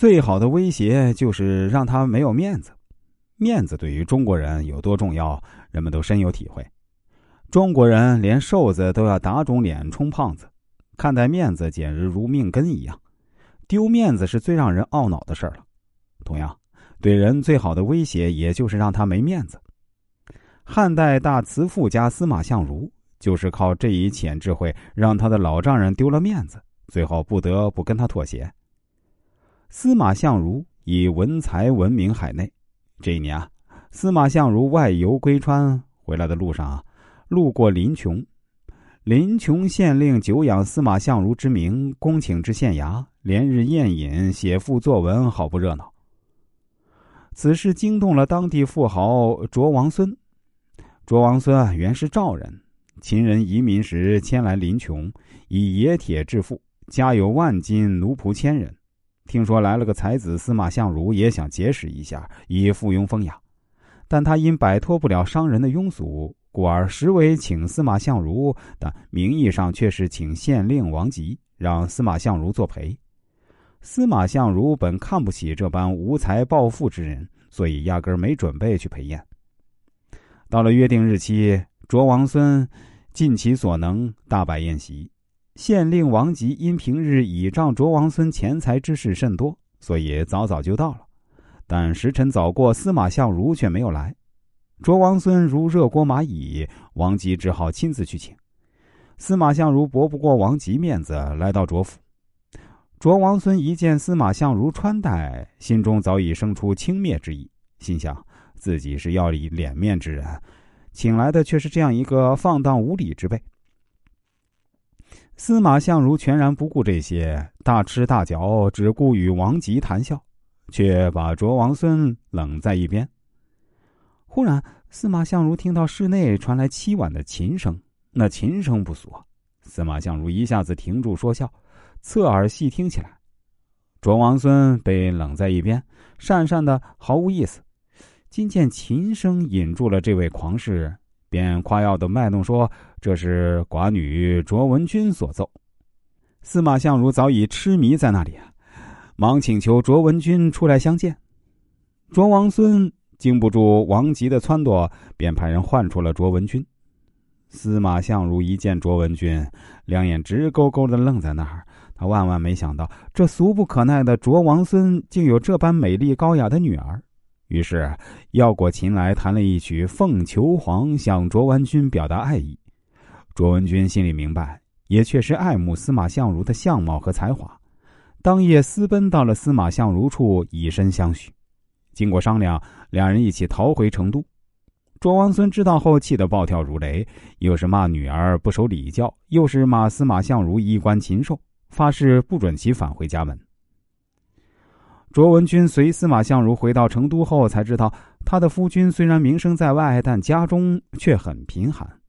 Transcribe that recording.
最好的威胁就是让他没有面子。面子对于中国人有多重要，人们都深有体会。中国人连瘦子都要打肿脸充胖子，看待面子简直如命根一样。丢面子是最让人懊恼的事儿了。同样，对人最好的威胁也就是让他没面子。汉代大慈父家司马相如就是靠这一潜智慧，让他的老丈人丢了面子，最后不得不跟他妥协。司马相如以文才闻名海内。这一年啊，司马相如外游归川，回来的路上啊。路过临邛，临邛县令久仰司马相如之名，恭请至县衙，连日宴饮，写赋作文，好不热闹。此事惊动了当地富豪卓王孙。卓王孙原是赵人，秦人移民时迁来临邛，以冶铁致富，家有万金，奴仆千人。听说来了个才子司马相如，也想结识一下，以附庸风雅，但他因摆脱不了商人的庸俗。故而实为请司马相如，但名义上却是请县令王吉让司马相如作陪。司马相如本看不起这般无才暴富之人，所以压根儿没准备去陪宴。到了约定日期，卓王孙尽其所能大摆宴席。县令王吉因平日倚仗卓王孙钱财之事甚多，所以早早就到了。但时辰早过，司马相如却没有来。卓王孙如热锅蚂蚁，王吉只好亲自去请。司马相如驳不过王吉面子，来到卓府。卓王孙一见司马相如穿戴，心中早已生出轻蔑之意，心想自己是要以脸面之人，请来的却是这样一个放荡无礼之辈。司马相如全然不顾这些，大吃大嚼，只顾与王吉谈笑，却把卓王孙冷在一边。忽然，司马相如听到室内传来凄婉的琴声，那琴声不俗。司马相如一下子停住说笑，侧耳细听起来。卓王孙被冷在一边，讪讪的毫无意思。今见琴声引住了这位狂士，便夸耀的卖弄说：“这是寡女卓文君所奏。”司马相如早已痴迷在那里啊，忙请求卓文君出来相见。卓王孙。经不住王吉的撺掇，便派人唤出了卓文君。司马相如一见卓文君，两眼直勾勾的愣在那儿。他万万没想到，这俗不可耐的卓王孙竟有这般美丽高雅的女儿。于是要过琴来，弹了一曲《凤求凰》，向卓文君表达爱意。卓文君心里明白，也确实爱慕司马相如的相貌和才华，当夜私奔到了司马相如处，以身相许。经过商量，两人一起逃回成都。卓王孙知道后，气得暴跳如雷，又是骂女儿不守礼教，又是骂司马相如衣冠禽兽，发誓不准其返回家门。卓文君随司马相如回到成都后，才知道他的夫君虽然名声在外，但家中却很贫寒。